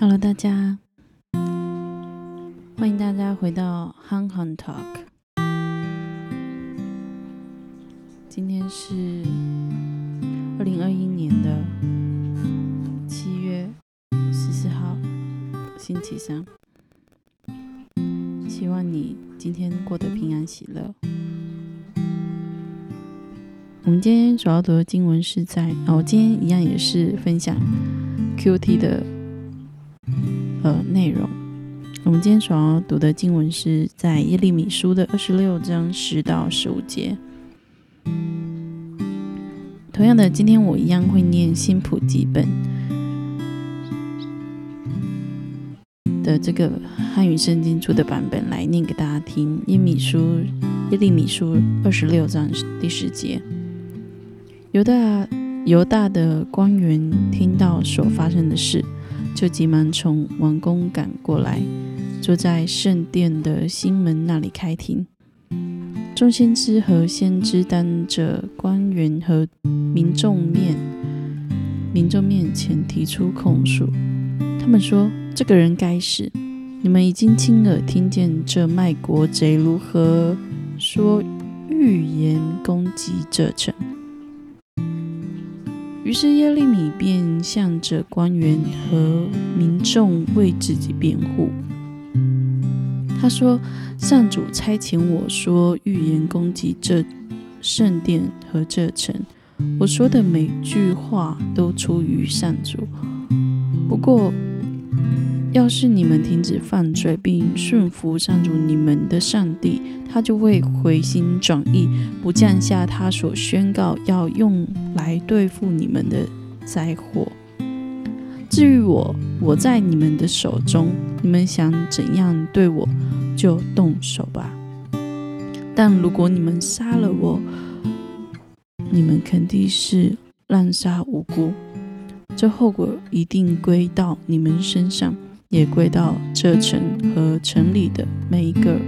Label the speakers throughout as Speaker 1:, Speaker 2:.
Speaker 1: Hello，大家，欢迎大家回到 Hung Hung Talk。今天是二零二一年的七月十四号，星期三。希望你今天过得平安喜乐。我们今天主要读的经文是在哦，今天一样也是分享 QT 的。呃，内容，我们今天所要读的经文是在耶利米书的二十六章十到十五节。同样的，今天我一样会念新普记本的这个汉语圣经出的版本来念给大家听。耶米书耶利米书二十六章第十节，犹大犹大的官员听到所发生的事。就急忙从王宫赶过来，坐在圣殿的新门那里开庭。众先知和先知当着官员和民众面，民众面前提出控诉。他们说：“这个人该死！你们已经亲耳听见这卖国贼如何说预言攻击这城。”于是耶利米便向着官员和民众为自己辩护。他说：“上主差遣我说预言攻击这圣殿和这城，我说的每句话都出于上主。不过，要是你们停止犯罪并顺服上主你们的上帝。”他就会回心转意，不降下他所宣告要用来对付你们的灾祸。至于我，我在你们的手中，你们想怎样对我，就动手吧。但如果你们杀了我，你们肯定是滥杀无辜，这后果一定归到你们身上，也归到这城和城里的每一个。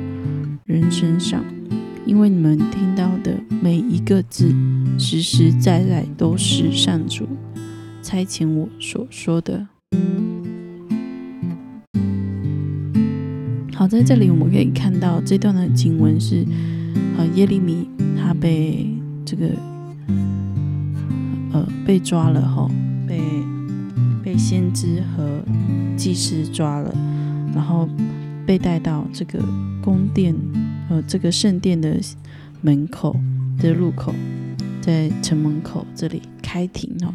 Speaker 1: 人身上，因为你们听到的每一个字，实实在在都是上主差遣我所说的。好，在这里我们可以看到这段的经文是，呃，耶利米他被这个呃被抓了哈，被被先知和祭司抓了，然后。被带到这个宫殿，呃，这个圣殿的门口的入口，在城门口这里开庭哦。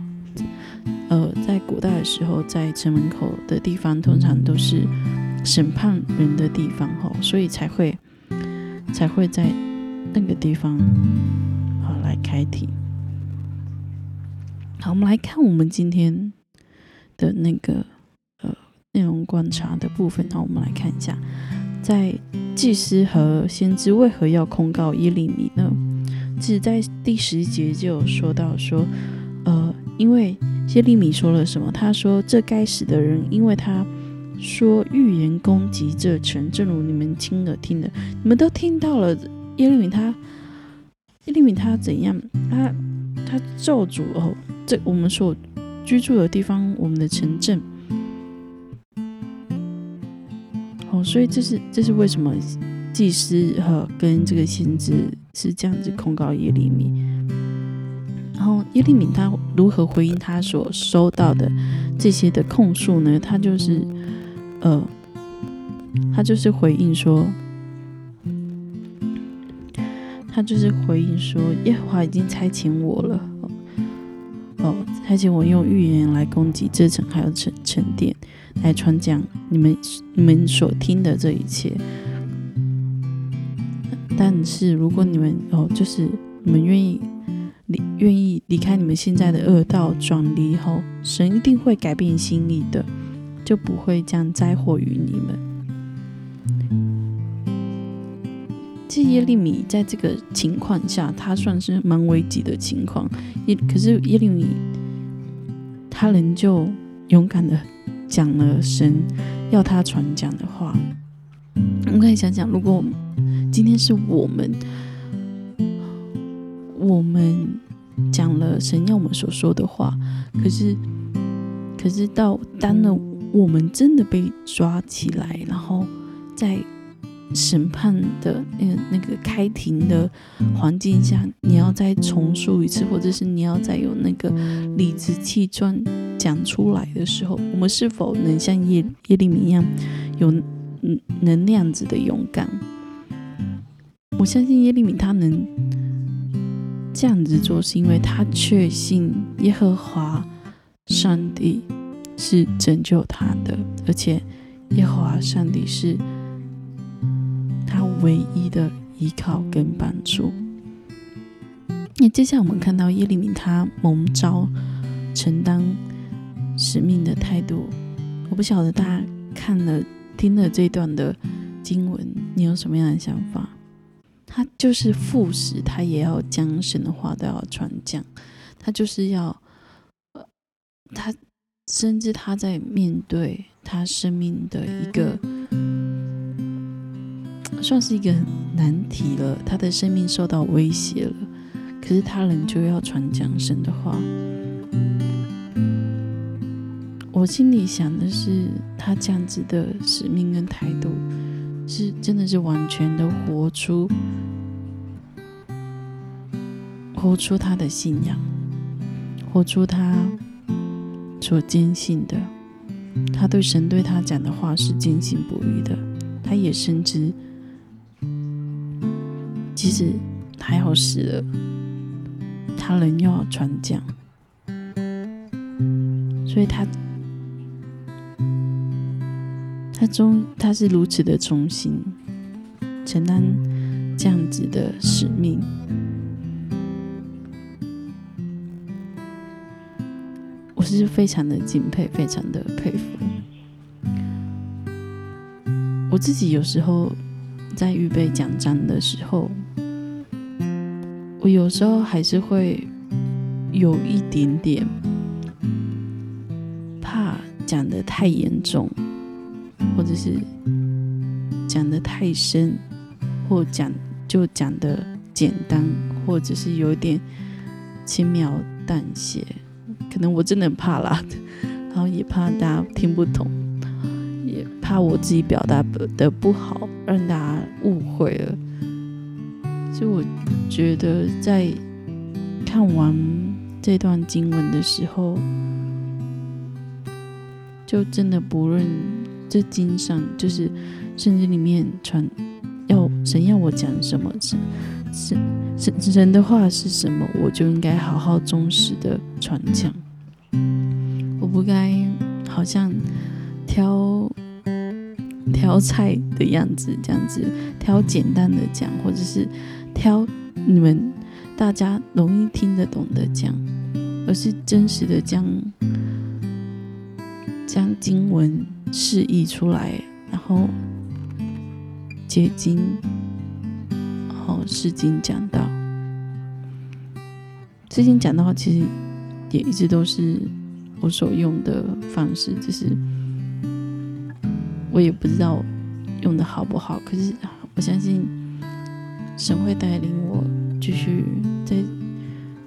Speaker 1: 呃，在古代的时候，在城门口的地方通常都是审判人的地方哈，所以才会才会在那个地方好来开庭。好，我们来看我们今天的那个呃。内容观察的部分，那我们来看一下，在祭司和先知为何要控告耶利米呢？其实，在第十节就有说到说，呃，因为耶利米说了什么？他说：“这该死的人，因为他说预言攻击这城，正如你们亲耳听的，你们都听到了。耶利米他，耶利米他怎样？他他咒诅哦，这我们所居住的地方，我们的城镇。”哦所以这是这是为什么祭司和跟这个先知是这样子控告耶利米，然后耶利米他如何回应他所收到的这些的控诉呢？他就是呃，他就是回应说，他就是回应说，耶和华已经差遣我了，哦，差遣我用预言来攻击这城还有沉沉淀。来传讲你们你们所听的这一切，但是如果你们哦，就是你们愿意离愿意离开你们现在的恶道，转离后，神一定会改变心意的，就不会将灾祸于你们。实耶利米在这个情况下，他算是蛮危急的情况，也可是耶利米他仍旧勇敢的。讲了神要他传讲的话，我们可以想想，如果今天是我们，我们讲了神要我们所说的话，可是，可是到当了我们真的被抓起来，然后在审判的那个那个开庭的环境下，你要再重述一次，或者是你要再有那个理直气壮讲出来的时候，我们是否能像叶叶利米一样有嗯能那样子的勇敢？我相信耶利米他能这样子做，是因为他确信耶和华上帝是拯救他的，而且耶和华上帝是唯一的依靠跟帮助。那接下来我们看到耶利米他蒙召承担使命的态度，我不晓得大家看了听了这段的经文，你有什么样的想法？他就是副使，他也要将神的话都要传讲。他就是要，呃，他甚至他在面对他生命的一个，算是一个难题了。他的生命受到威胁了，可是他仍旧要传讲神的话。我心里想的是，他这样子的使命跟态度。是，真的是完全的活出，活出他的信仰，活出他所坚信的。他对神对他讲的话是坚信不疑的。他也深知，其实还好死了，他人要传讲。所以他。他终，他是如此的忠心，承担这样子的使命，我是非常的敬佩，非常的佩服。我自己有时候在预备讲章的时候，我有时候还是会有一点点怕讲的太严重。或者是讲的太深，或讲就讲的简单，或者是有点轻描淡写，可能我真的很怕啦，然后也怕大家听不懂，也怕我自己表达的不好，让大家误会了。所以我觉得在看完这段经文的时候，就真的不论。这经上就是圣经里面传要神要我讲什么，神神神神的话是什么，我就应该好好忠实的传讲。我不该好像挑挑菜的样子，这样子挑简单的讲，或者是挑你们大家容易听得懂的讲，而是真实的将将经文。释义出来，然后结晶，然后释经讲到，释经讲的话其实也一直都是我所用的方式，就是我也不知道用的好不好。可是我相信神会带领我继续在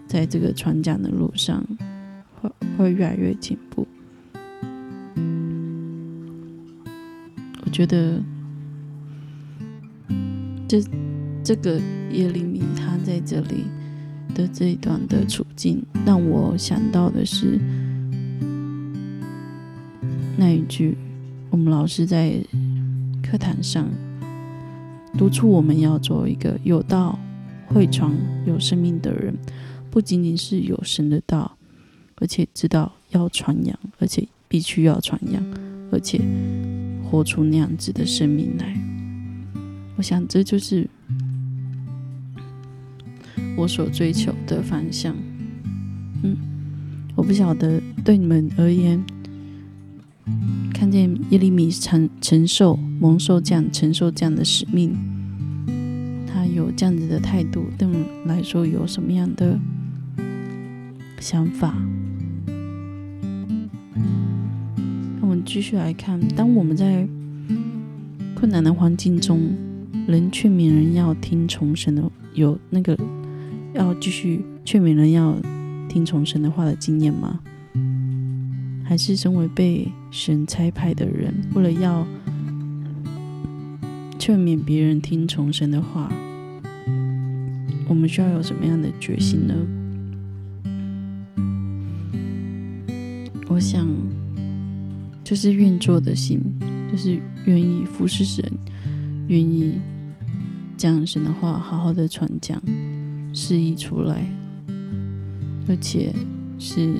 Speaker 1: 在这个传讲的路上，会会越来越进步。我觉得这这个耶利米他在这里的这一段的处境，让我想到的是那一句我们老师在课堂上督促我们要做一个有道会传有生命的人，不仅仅是有神的道，而且知道要传扬，而且必须要传扬，而且。活出那样子的生命来，我想这就是我所追求的方向。嗯，我不晓得对你们而言，看见耶利米承承受蒙受这样承受这样的使命，他有这样子的态度，对我们来说有什么样的想法？那我们继续来看，当我们在困难的环境中，能劝勉人要听从神的，有那个要继续劝勉人要听从神的话的经验吗？还是身为被神差派的人，为了要劝勉别人听从神的话，我们需要有什么样的决心呢？我想，就是愿做的心，就是愿意服侍神，愿意将神的话好好的传讲、示意出来，而且是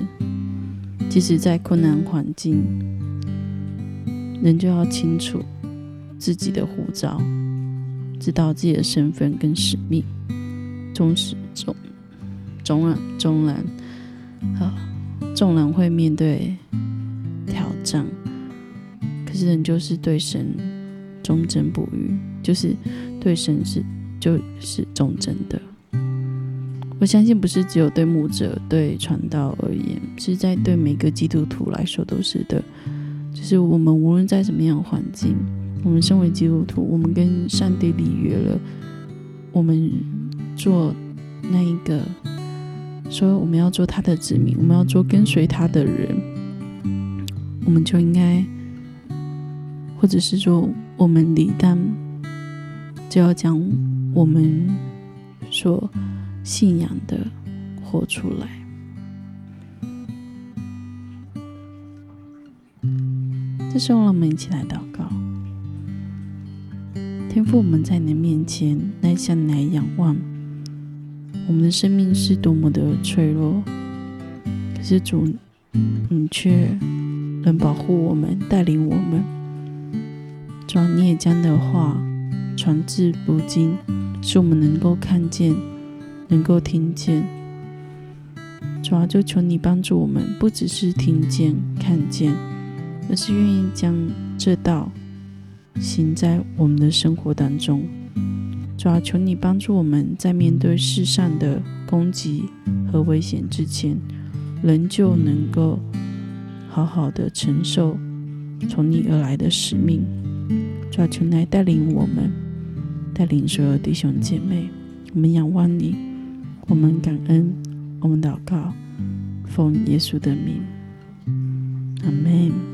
Speaker 1: 即使在困难环境，人就要清楚自己的护照，知道自己的身份跟使命，终始终终然终然啊。纵然会面对挑战，可是人就是对神忠贞不渝，就是对神是就是忠贞的。我相信不是只有对牧者、对传道而言，是在对每个基督徒来说都是的。就是我们无论在什么样的环境，我们身为基督徒，我们跟上帝立约了，我们做那一个。说我们要做他的子民，我们要做跟随他的人，我们就应该，或者是说我们理当就要将我们所信仰的活出来。这时候，让我们一起来祷：天父，我们在你的面前来向你来仰望。我们的生命是多么的脆弱，可是主，你却能保护我们，带领我们。主啊，你也将的话传至如今，使我们能够看见，能够听见。主啊，就求你帮助我们，不只是听见、看见，而是愿意将这道行在我们的生活当中。主要求你帮助我们在面对世上的攻击和危险之前，仍旧能够好好的承受从你而来的使命。主要求你来带领我们，带领所有弟兄姐妹。我们仰望你，我们感恩，我们祷告，奉耶稣的名，阿门。